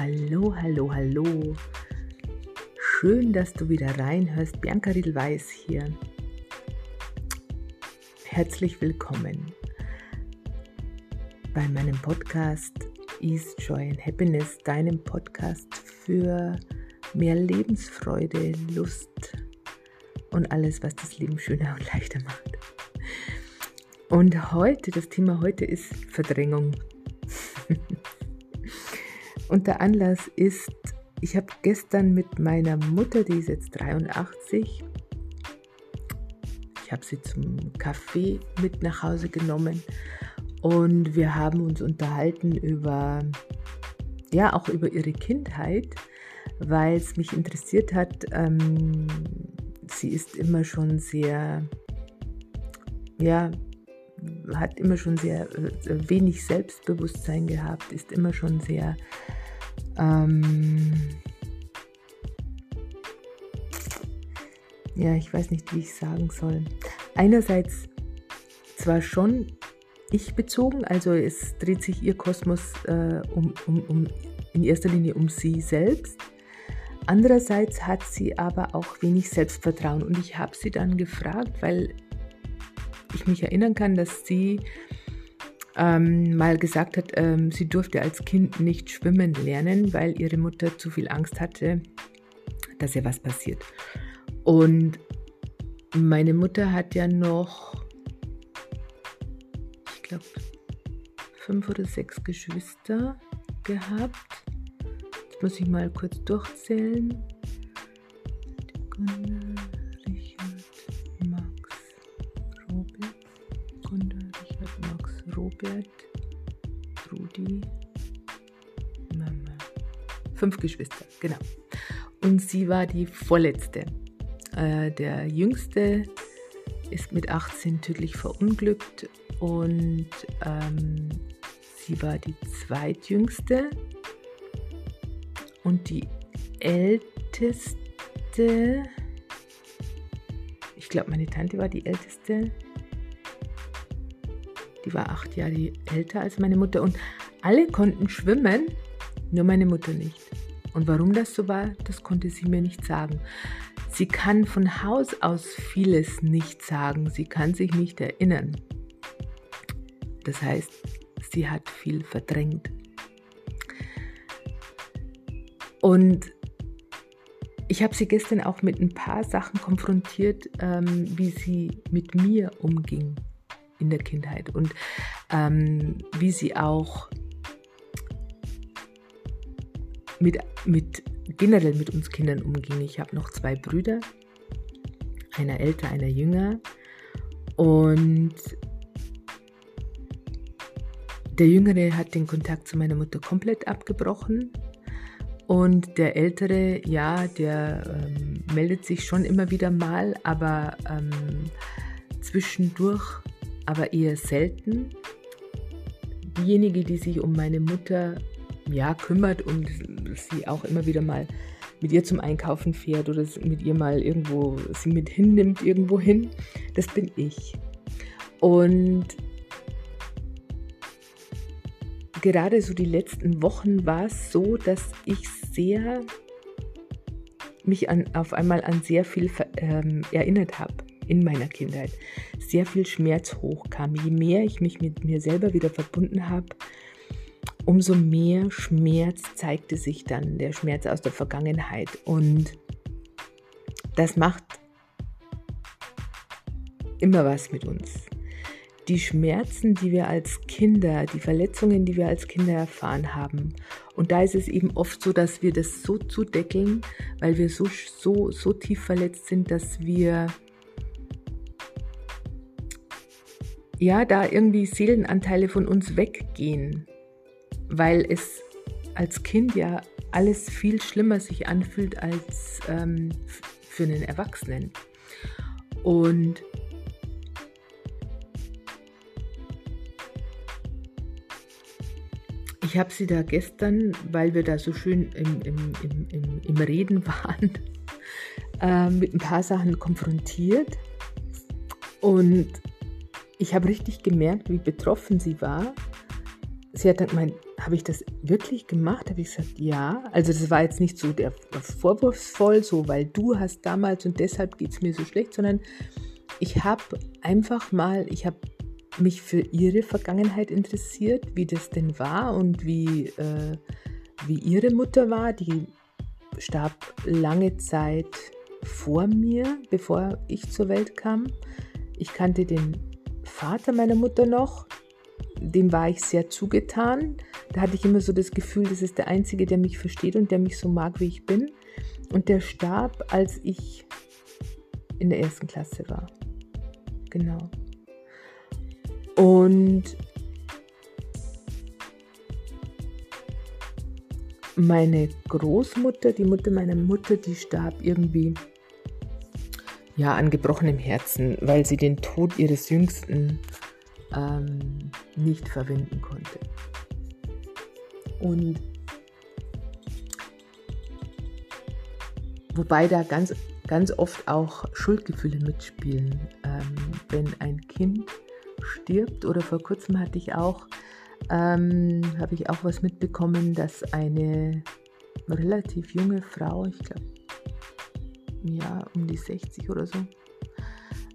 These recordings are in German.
Hallo, hallo, hallo. Schön, dass du wieder reinhörst. Bianca Riedel-Weiß hier. Herzlich willkommen bei meinem Podcast Ease, Joy and Happiness, deinem Podcast für mehr Lebensfreude, Lust und alles, was das Leben schöner und leichter macht. Und heute, das Thema heute ist Verdrängung. Und der Anlass ist, ich habe gestern mit meiner Mutter, die ist jetzt 83, ich habe sie zum Kaffee mit nach Hause genommen und wir haben uns unterhalten über, ja, auch über ihre Kindheit, weil es mich interessiert hat. Ähm, sie ist immer schon sehr, ja, hat immer schon sehr äh, wenig Selbstbewusstsein gehabt, ist immer schon sehr ähm, ja, ich weiß nicht, wie ich sagen soll. Einerseits zwar schon ich bezogen, also es dreht sich ihr Kosmos äh, um, um, um, in erster Linie um sie selbst. Andererseits hat sie aber auch wenig Selbstvertrauen und ich habe sie dann gefragt, weil ich mich erinnern kann, dass sie ähm, mal gesagt hat, ähm, sie durfte als Kind nicht schwimmen lernen, weil ihre Mutter zu viel Angst hatte, dass ihr was passiert. Und meine Mutter hat ja noch, ich glaube, fünf oder sechs Geschwister gehabt. Jetzt muss ich mal kurz durchzählen. Robert, Rudi, Mama. Fünf Geschwister, genau. Und sie war die vorletzte. Äh, der jüngste ist mit 18 tödlich verunglückt und ähm, sie war die zweitjüngste und die älteste, ich glaube meine Tante war die älteste, die war acht Jahre älter als meine Mutter und alle konnten schwimmen, nur meine Mutter nicht. Und warum das so war, das konnte sie mir nicht sagen. Sie kann von Haus aus vieles nicht sagen, sie kann sich nicht erinnern. Das heißt, sie hat viel verdrängt. Und ich habe sie gestern auch mit ein paar Sachen konfrontiert, ähm, wie sie mit mir umging in der Kindheit und ähm, wie sie auch mit, mit generell mit uns Kindern umging. Ich habe noch zwei Brüder, einer älter, einer jünger und der Jüngere hat den Kontakt zu meiner Mutter komplett abgebrochen. Und der Ältere, ja, der ähm, meldet sich schon immer wieder mal, aber ähm, zwischendurch aber eher selten. Diejenige, die sich um meine Mutter ja, kümmert und sie auch immer wieder mal mit ihr zum Einkaufen fährt oder mit ihr mal irgendwo sie mit hinnimmt irgendwo hin, das bin ich. Und gerade so die letzten Wochen war es so, dass ich sehr mich an, auf einmal an sehr viel ähm, erinnert habe in meiner Kindheit sehr viel Schmerz hochkam. Je mehr ich mich mit mir selber wieder verbunden habe, umso mehr Schmerz zeigte sich dann, der Schmerz aus der Vergangenheit. Und das macht immer was mit uns. Die Schmerzen, die wir als Kinder, die Verletzungen, die wir als Kinder erfahren haben. Und da ist es eben oft so, dass wir das so zudeckeln, weil wir so, so, so tief verletzt sind, dass wir ja, da irgendwie Seelenanteile von uns weggehen, weil es als Kind ja alles viel schlimmer sich anfühlt als ähm, für einen Erwachsenen. Und ich habe sie da gestern, weil wir da so schön im, im, im, im Reden waren, äh, mit ein paar Sachen konfrontiert. Und ich habe richtig gemerkt, wie betroffen sie war. Sie hat dann gemeint, habe ich das wirklich gemacht? Habe ich gesagt, ja. Also das war jetzt nicht so der vorwurfsvoll, so weil du hast damals und deshalb geht es mir so schlecht, sondern ich habe einfach mal, ich habe mich für ihre Vergangenheit interessiert, wie das denn war und wie, äh, wie ihre Mutter war. Die starb lange Zeit vor mir, bevor ich zur Welt kam. Ich kannte den Vater meiner Mutter noch, dem war ich sehr zugetan. Da hatte ich immer so das Gefühl, das ist der Einzige, der mich versteht und der mich so mag, wie ich bin. Und der starb, als ich in der ersten Klasse war. Genau. Und meine Großmutter, die Mutter meiner Mutter, die starb irgendwie ja an gebrochenem Herzen, weil sie den Tod ihres Jüngsten ähm, nicht verwenden konnte. Und wobei da ganz, ganz oft auch Schuldgefühle mitspielen. Ähm, wenn ein Kind stirbt oder vor kurzem hatte ich auch, ähm, habe ich auch was mitbekommen, dass eine relativ junge Frau, ich glaube, ja, um die 60 oder so,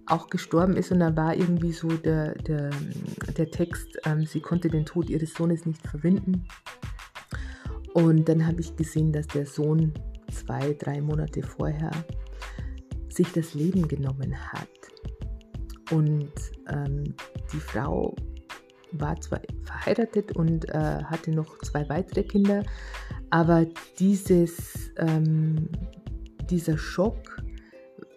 auch gestorben ist und da war irgendwie so der, der, der Text, ähm, sie konnte den Tod ihres Sohnes nicht verwinden. Und dann habe ich gesehen, dass der Sohn zwei, drei Monate vorher sich das Leben genommen hat. Und ähm, die Frau war zwar verheiratet und äh, hatte noch zwei weitere Kinder, aber dieses, ähm, dieser Schock,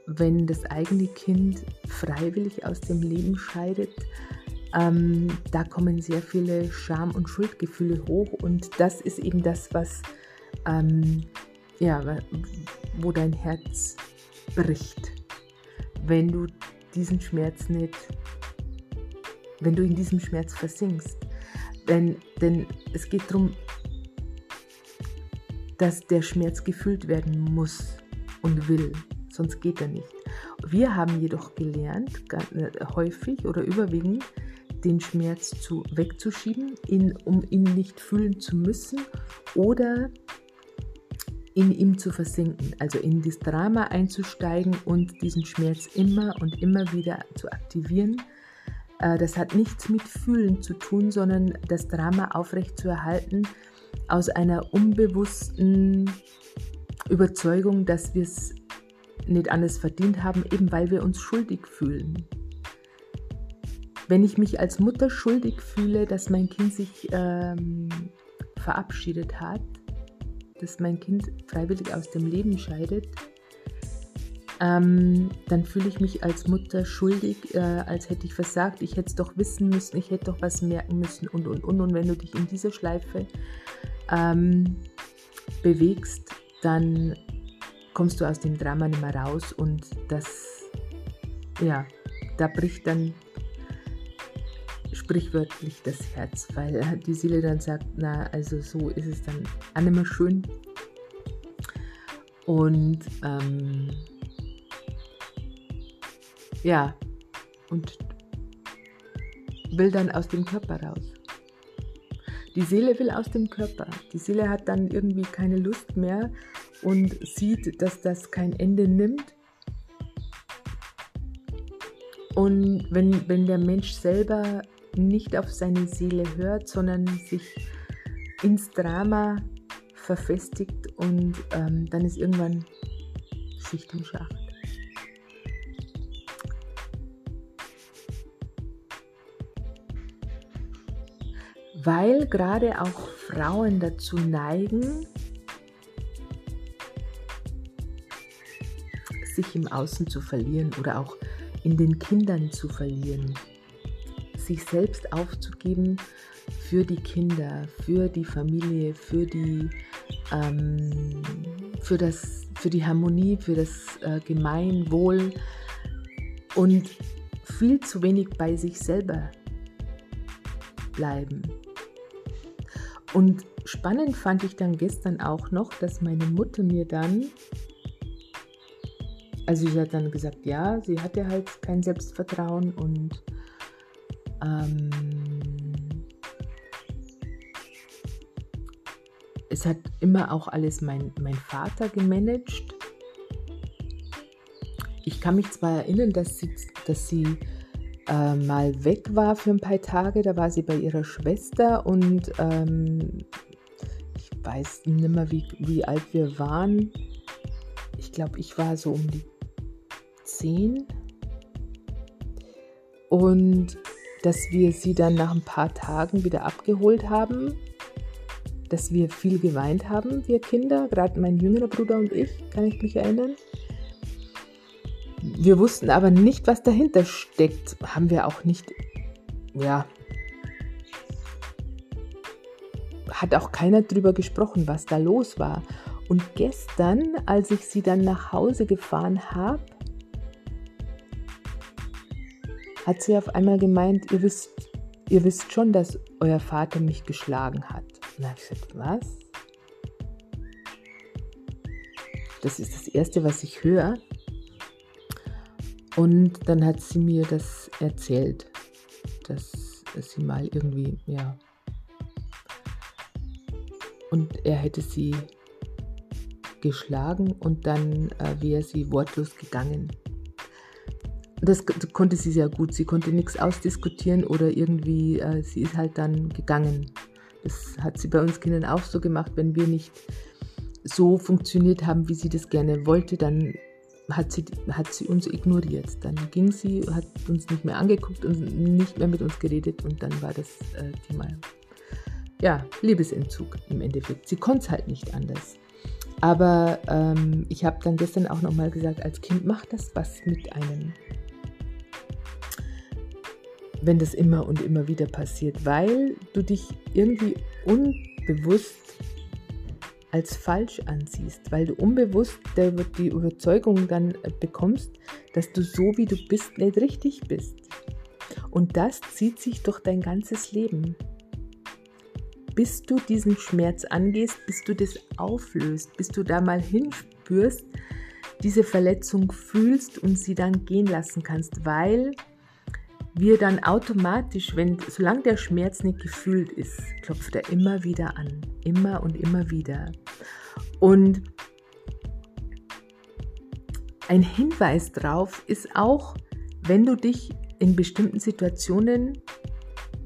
wenn das eigene Kind freiwillig aus dem Leben scheidet, ähm, da kommen sehr viele Scham- und Schuldgefühle hoch und das ist eben das, was, ähm, ja, wo dein Herz bricht, wenn du diesen Schmerz nicht, wenn du in diesem Schmerz versinkst. Denn, denn es geht darum, dass der Schmerz gefühlt werden muss und will sonst geht er nicht. Wir haben jedoch gelernt, äh, häufig oder überwiegend, den Schmerz zu, wegzuschieben, ihn, um ihn nicht fühlen zu müssen oder in ihm zu versinken, also in das Drama einzusteigen und diesen Schmerz immer und immer wieder zu aktivieren. Äh, das hat nichts mit Fühlen zu tun, sondern das Drama aufrechtzuerhalten aus einer unbewussten Überzeugung, dass wir es nicht anders verdient haben, eben weil wir uns schuldig fühlen. Wenn ich mich als Mutter schuldig fühle, dass mein Kind sich ähm, verabschiedet hat, dass mein Kind freiwillig aus dem Leben scheidet, ähm, dann fühle ich mich als Mutter schuldig, äh, als hätte ich versagt, ich hätte es doch wissen müssen, ich hätte doch was merken müssen und und und. Und wenn du dich in dieser Schleife ähm, bewegst, dann kommst du aus dem Drama nicht mehr raus und das, ja, da bricht dann sprichwörtlich das Herz, weil die Seele dann sagt, na, also so ist es dann auch nicht mehr schön. Und ähm, ja, und will dann aus dem Körper raus. Die Seele will aus dem Körper. Die Seele hat dann irgendwie keine Lust mehr und sieht, dass das kein Ende nimmt. Und wenn, wenn der Mensch selber nicht auf seine Seele hört, sondern sich ins Drama verfestigt und ähm, dann ist irgendwann Schicht im Schacht. Weil gerade auch Frauen dazu neigen, sich im Außen zu verlieren oder auch in den Kindern zu verlieren. Sich selbst aufzugeben für die Kinder, für die Familie, für die, ähm, für das, für die Harmonie, für das äh, Gemeinwohl und viel zu wenig bei sich selber bleiben. Und spannend fand ich dann gestern auch noch, dass meine Mutter mir dann also sie hat dann gesagt, ja, sie hatte halt kein Selbstvertrauen und ähm, es hat immer auch alles mein, mein Vater gemanagt. Ich kann mich zwar erinnern, dass sie, dass sie äh, mal weg war für ein paar Tage. Da war sie bei ihrer Schwester und ähm, ich weiß nicht mehr, wie, wie alt wir waren. Ich glaube, ich war so um die zehn. Und dass wir sie dann nach ein paar Tagen wieder abgeholt haben, dass wir viel geweint haben, wir Kinder, gerade mein jüngerer Bruder und ich, kann ich mich erinnern. Wir wussten aber nicht, was dahinter steckt. Haben wir auch nicht, ja, hat auch keiner drüber gesprochen, was da los war. Und gestern, als ich sie dann nach Hause gefahren habe, hat sie auf einmal gemeint, ihr wisst, ihr wisst schon, dass euer Vater mich geschlagen hat. Und da habe ich gesagt, was? Das ist das Erste, was ich höre. Und dann hat sie mir das erzählt, dass sie mal irgendwie, ja. Und er hätte sie geschlagen und dann äh, wäre sie wortlos gegangen. Das, konnte sie sehr gut. Sie konnte nichts ausdiskutieren oder irgendwie, äh, sie ist halt dann gegangen. Das hat sie bei uns Kindern auch so gemacht. Wenn wir nicht so funktioniert haben, wie sie das gerne wollte, dann hat sie, hat sie uns ignoriert. Dann ging sie, hat uns nicht mehr angeguckt und nicht mehr mit uns geredet und dann war das äh, Thema, ja, Liebesentzug im Endeffekt. Sie konnte es halt nicht anders. Aber ähm, ich habe dann gestern auch nochmal gesagt, als Kind macht das was mit einem, wenn das immer und immer wieder passiert, weil du dich irgendwie unbewusst als falsch ansiehst, weil du unbewusst die Überzeugung dann äh, bekommst, dass du so wie du bist nicht richtig bist. Und das zieht sich durch dein ganzes Leben. Bis du diesen Schmerz angehst, bis du das auflöst, bis du da mal hinspürst, diese Verletzung fühlst und sie dann gehen lassen kannst, weil wir dann automatisch, wenn, solange der Schmerz nicht gefühlt ist, klopft er immer wieder an. Immer und immer wieder. Und ein Hinweis darauf ist auch, wenn du dich in bestimmten Situationen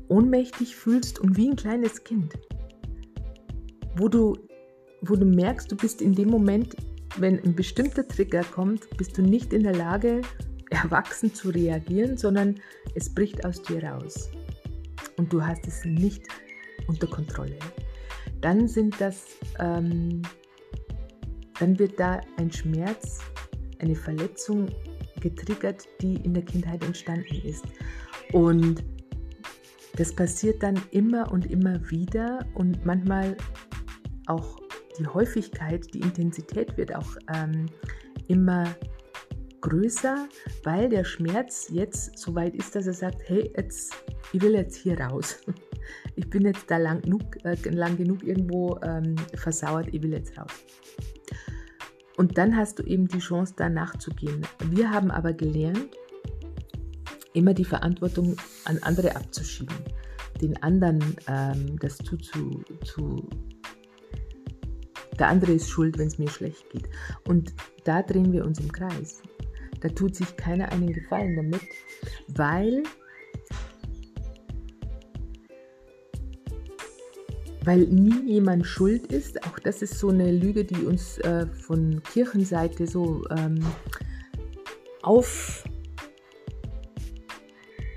ohnmächtig fühlst und wie ein kleines Kind, wo du, wo du merkst, du bist in dem Moment, wenn ein bestimmter Trigger kommt, bist du nicht in der Lage, erwachsen zu reagieren, sondern es bricht aus dir raus und du hast es nicht unter Kontrolle. Dann sind das, ähm, dann wird da ein Schmerz, eine Verletzung getriggert, die in der Kindheit entstanden ist. Und das passiert dann immer und immer wieder und manchmal auch die Häufigkeit, die Intensität wird auch ähm, immer größer, weil der Schmerz jetzt so weit ist, dass er sagt, hey, jetzt, ich will jetzt hier raus. Ich bin jetzt da lang genug, äh, lang genug irgendwo ähm, versauert, ich will jetzt raus. Und dann hast du eben die Chance, da nachzugehen. Wir haben aber gelernt, immer die Verantwortung an andere abzuschieben, den anderen ähm, das zuzu, zu, der andere ist schuld, wenn es mir schlecht geht. Und da drehen wir uns im Kreis. Da tut sich keiner einen Gefallen damit, weil, weil nie jemand schuld ist. Auch das ist so eine Lüge, die uns äh, von Kirchenseite so ähm, auf,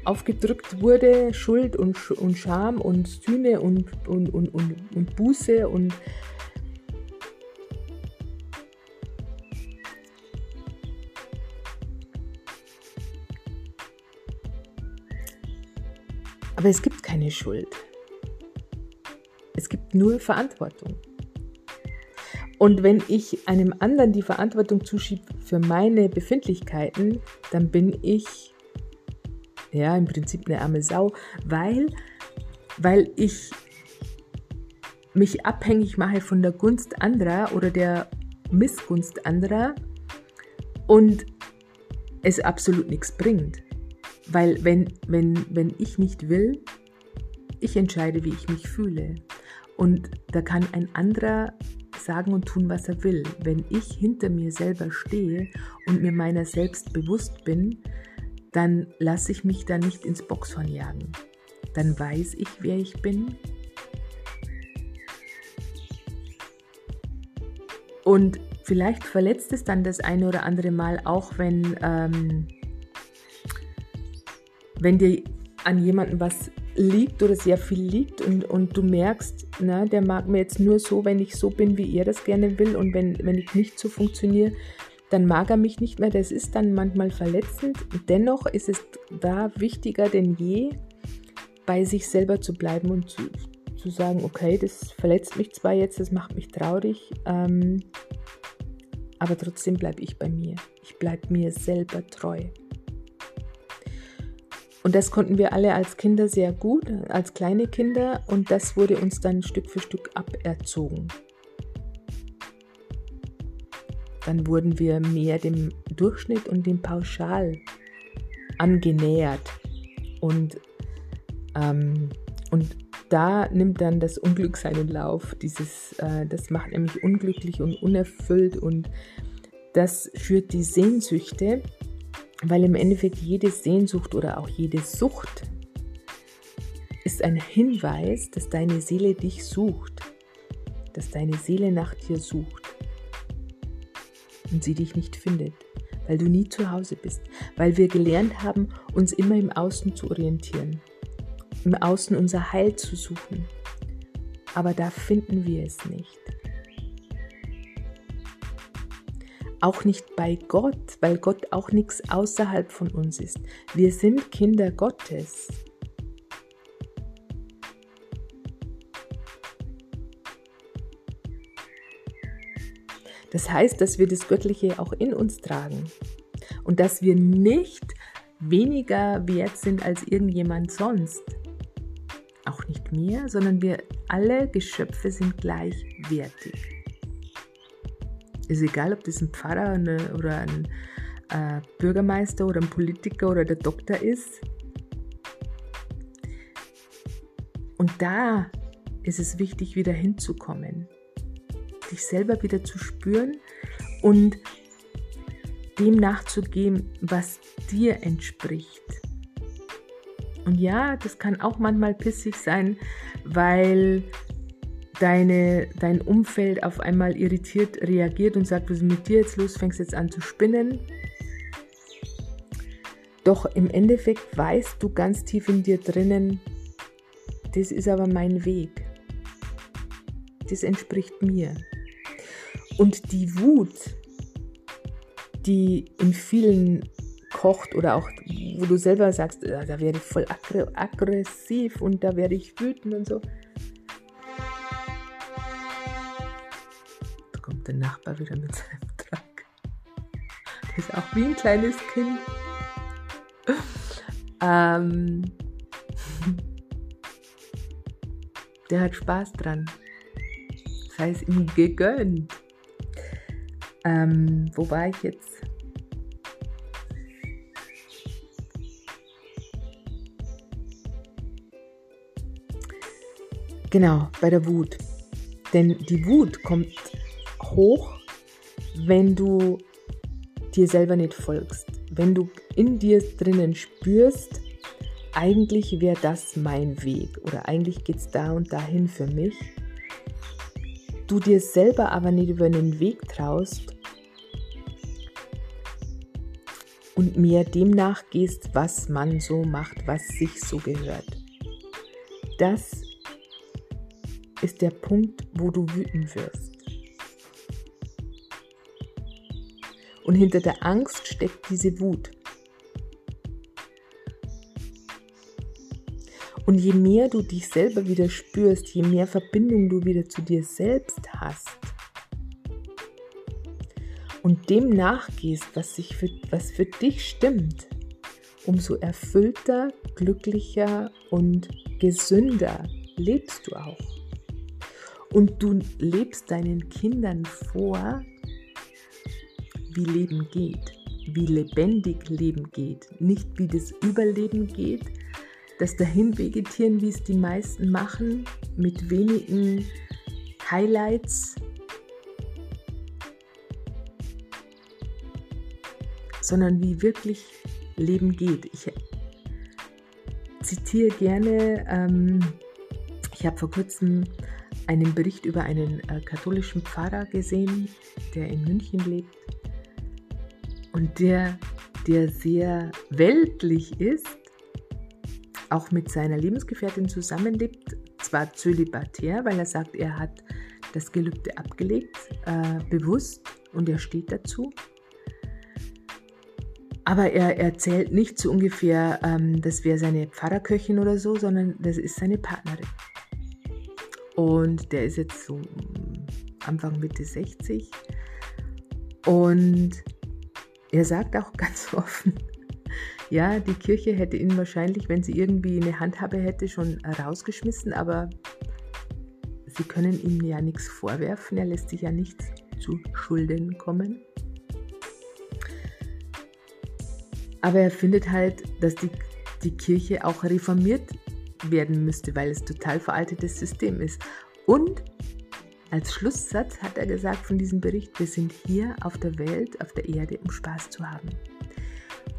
aufgedrückt wurde. Schuld und, und Scham und Sühne und, und, und, und, und Buße und Aber es gibt keine Schuld. Es gibt nur Verantwortung. Und wenn ich einem anderen die Verantwortung zuschiebe für meine Befindlichkeiten, dann bin ich ja im Prinzip eine arme Sau, weil, weil ich mich abhängig mache von der Gunst anderer oder der Missgunst anderer und es absolut nichts bringt. Weil wenn, wenn, wenn ich nicht will, ich entscheide, wie ich mich fühle. Und da kann ein anderer sagen und tun, was er will. Wenn ich hinter mir selber stehe und mir meiner selbst bewusst bin, dann lasse ich mich da nicht ins Boxhorn jagen. Dann weiß ich, wer ich bin. Und vielleicht verletzt es dann das eine oder andere Mal, auch wenn, ähm, wenn dir an jemandem was liegt oder sehr viel liegt und, und du merkst, na, der mag mir jetzt nur so, wenn ich so bin, wie er das gerne will und wenn, wenn ich nicht so funktioniere, dann mag er mich nicht mehr. Das ist dann manchmal verletzend. Dennoch ist es da wichtiger denn je, bei sich selber zu bleiben und zu, zu sagen, okay, das verletzt mich zwar jetzt, das macht mich traurig, ähm, aber trotzdem bleibe ich bei mir. Ich bleibe mir selber treu. Und das konnten wir alle als Kinder sehr gut, als kleine Kinder, und das wurde uns dann Stück für Stück aberzogen. Dann wurden wir mehr dem Durchschnitt und dem Pauschal angenähert. Und, ähm, und da nimmt dann das Unglück seinen Lauf. Dieses, äh, das macht nämlich unglücklich und unerfüllt und das führt die Sehnsüchte weil im Endeffekt jede Sehnsucht oder auch jede Sucht ist ein Hinweis, dass deine Seele dich sucht, dass deine Seele nach dir sucht und sie dich nicht findet, weil du nie zu Hause bist, weil wir gelernt haben, uns immer im Außen zu orientieren, im Außen unser Heil zu suchen. Aber da finden wir es nicht. Auch nicht bei Gott, weil Gott auch nichts außerhalb von uns ist. Wir sind Kinder Gottes. Das heißt, dass wir das Göttliche auch in uns tragen und dass wir nicht weniger wert sind als irgendjemand sonst. Auch nicht mehr, sondern wir alle Geschöpfe sind gleichwertig. Ist egal, ob das ein Pfarrer eine, oder ein äh, Bürgermeister oder ein Politiker oder der Doktor ist. Und da ist es wichtig, wieder hinzukommen, dich selber wieder zu spüren und dem nachzugehen, was dir entspricht. Und ja, das kann auch manchmal pissig sein, weil deine, dein Umfeld auf einmal irritiert reagiert und sagt, was ist mit dir jetzt los, fängst jetzt an zu spinnen. Doch im Endeffekt weißt du ganz tief in dir drinnen, das ist aber mein Weg. Das entspricht mir. Und die Wut, die in vielen kocht oder auch, wo du selber sagst, da werde ich voll aggressiv und da werde ich wütend und so, kommt der Nachbar wieder mit seinem Truck. Der ist auch wie ein kleines Kind. Ähm, der hat Spaß dran. Das heißt, ihm gegönnt. Ähm, wo war ich jetzt? Genau, bei der Wut. Denn die Wut kommt hoch, wenn du dir selber nicht folgst. Wenn du in dir drinnen spürst, eigentlich wäre das mein Weg oder eigentlich geht es da und dahin für mich. Du dir selber aber nicht über den Weg traust und mehr dem nachgehst, was man so macht, was sich so gehört. Das ist der Punkt, wo du wütend wirst. Und hinter der Angst steckt diese Wut. Und je mehr du dich selber wieder spürst, je mehr Verbindung du wieder zu dir selbst hast und dem nachgehst, was, sich für, was für dich stimmt, umso erfüllter, glücklicher und gesünder lebst du auch. Und du lebst deinen Kindern vor, wie Leben geht, wie lebendig Leben geht, nicht wie das Überleben geht, das dahin vegetieren, wie es die meisten machen, mit wenigen Highlights, sondern wie wirklich Leben geht. Ich zitiere gerne, ähm, ich habe vor kurzem einen Bericht über einen äh, katholischen Pfarrer gesehen, der in München lebt und der, der sehr weltlich ist, auch mit seiner Lebensgefährtin zusammenlebt, zwar zölibatär, weil er sagt, er hat das Gelübde abgelegt, äh, bewusst und er steht dazu. Aber er erzählt nicht so ungefähr, ähm, das wäre seine Pfarrerköchin oder so, sondern das ist seine Partnerin. Und der ist jetzt so Anfang Mitte 60. Und er sagt auch ganz offen, ja, die Kirche hätte ihn wahrscheinlich, wenn sie irgendwie eine Handhabe hätte, schon rausgeschmissen, aber sie können ihm ja nichts vorwerfen, er lässt sich ja nichts zu Schulden kommen. Aber er findet halt, dass die, die Kirche auch reformiert werden müsste, weil es total veraltetes System ist. Und als Schlusssatz hat er gesagt von diesem Bericht, wir sind hier auf der Welt, auf der Erde, um Spaß zu haben.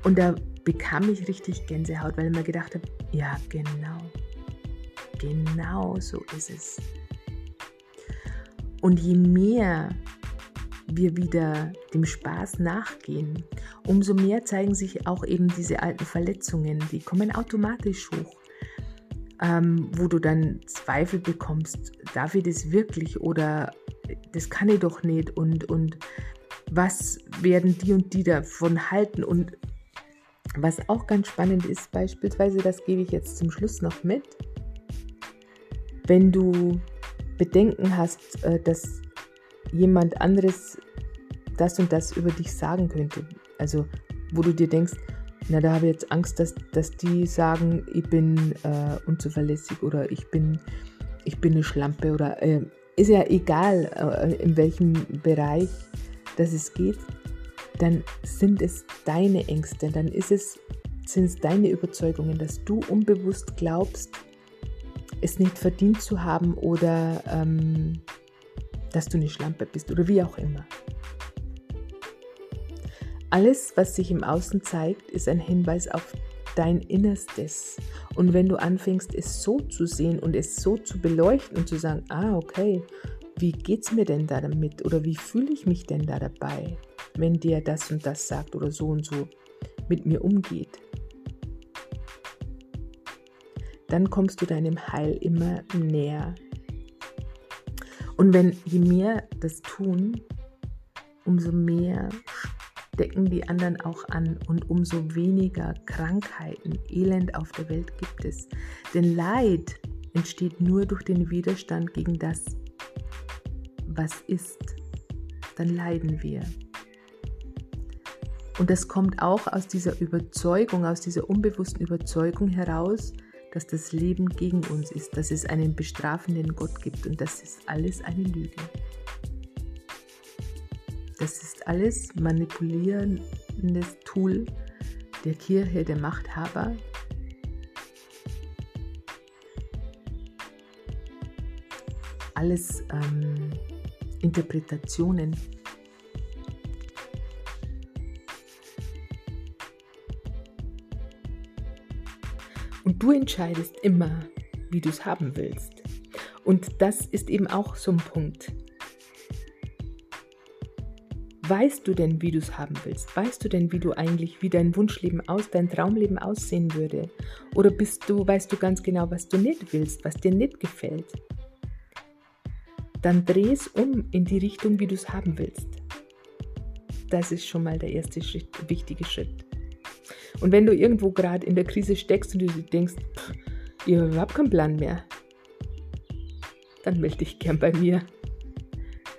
Und da bekam ich richtig Gänsehaut, weil ich mir gedacht habe, ja genau, genau so ist es. Und je mehr wir wieder dem Spaß nachgehen, umso mehr zeigen sich auch eben diese alten Verletzungen, die kommen automatisch hoch, ähm, wo du dann Zweifel bekommst, darf ich das wirklich oder das kann ich doch nicht und, und was werden die und die davon halten und was auch ganz spannend ist, beispielsweise, das gebe ich jetzt zum Schluss noch mit, wenn du Bedenken hast, äh, dass jemand anderes das und das über dich sagen könnte. Also wo du dir denkst, na, da habe ich jetzt Angst, dass, dass die sagen, ich bin äh, unzuverlässig oder ich bin, ich bin eine Schlampe oder äh, ist ja egal, äh, in welchem Bereich das es geht, dann sind es deine Ängste, dann ist es, sind es deine Überzeugungen, dass du unbewusst glaubst, es nicht verdient zu haben oder ähm, dass du eine Schlampe bist oder wie auch immer. Alles, was sich im Außen zeigt, ist ein Hinweis auf dein Innerstes. Und wenn du anfängst, es so zu sehen und es so zu beleuchten und zu sagen, ah, okay, wie geht's mir denn da damit oder wie fühle ich mich denn da dabei, wenn der das und das sagt oder so und so mit mir umgeht, dann kommst du deinem Heil immer näher. Und wenn je mehr das tun, umso mehr decken die anderen auch an und umso weniger Krankheiten, Elend auf der Welt gibt es. Denn Leid entsteht nur durch den Widerstand gegen das, was ist. Dann leiden wir. Und das kommt auch aus dieser Überzeugung, aus dieser unbewussten Überzeugung heraus, dass das Leben gegen uns ist, dass es einen bestrafenden Gott gibt und das ist alles eine Lüge. Das ist alles manipulierendes Tool der Kirche, der Machthaber. Alles ähm, Interpretationen. Und du entscheidest immer, wie du es haben willst. Und das ist eben auch so ein Punkt. Weißt du denn, wie du es haben willst? Weißt du denn, wie du eigentlich, wie dein Wunschleben aus, dein Traumleben aussehen würde? Oder bist du, weißt du ganz genau, was du nicht willst, was dir nicht gefällt? Dann dreh es um in die Richtung, wie du es haben willst. Das ist schon mal der erste Schritt, wichtige Schritt. Und wenn du irgendwo gerade in der Krise steckst und du denkst, pff, ihr habt überhaupt keinen Plan mehr, dann melde dich gern bei mir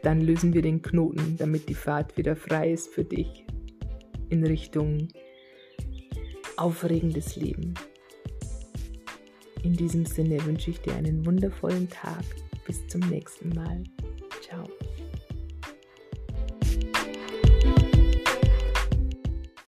dann lösen wir den Knoten, damit die Fahrt wieder frei ist für dich in Richtung aufregendes Leben. In diesem Sinne wünsche ich dir einen wundervollen Tag. Bis zum nächsten Mal.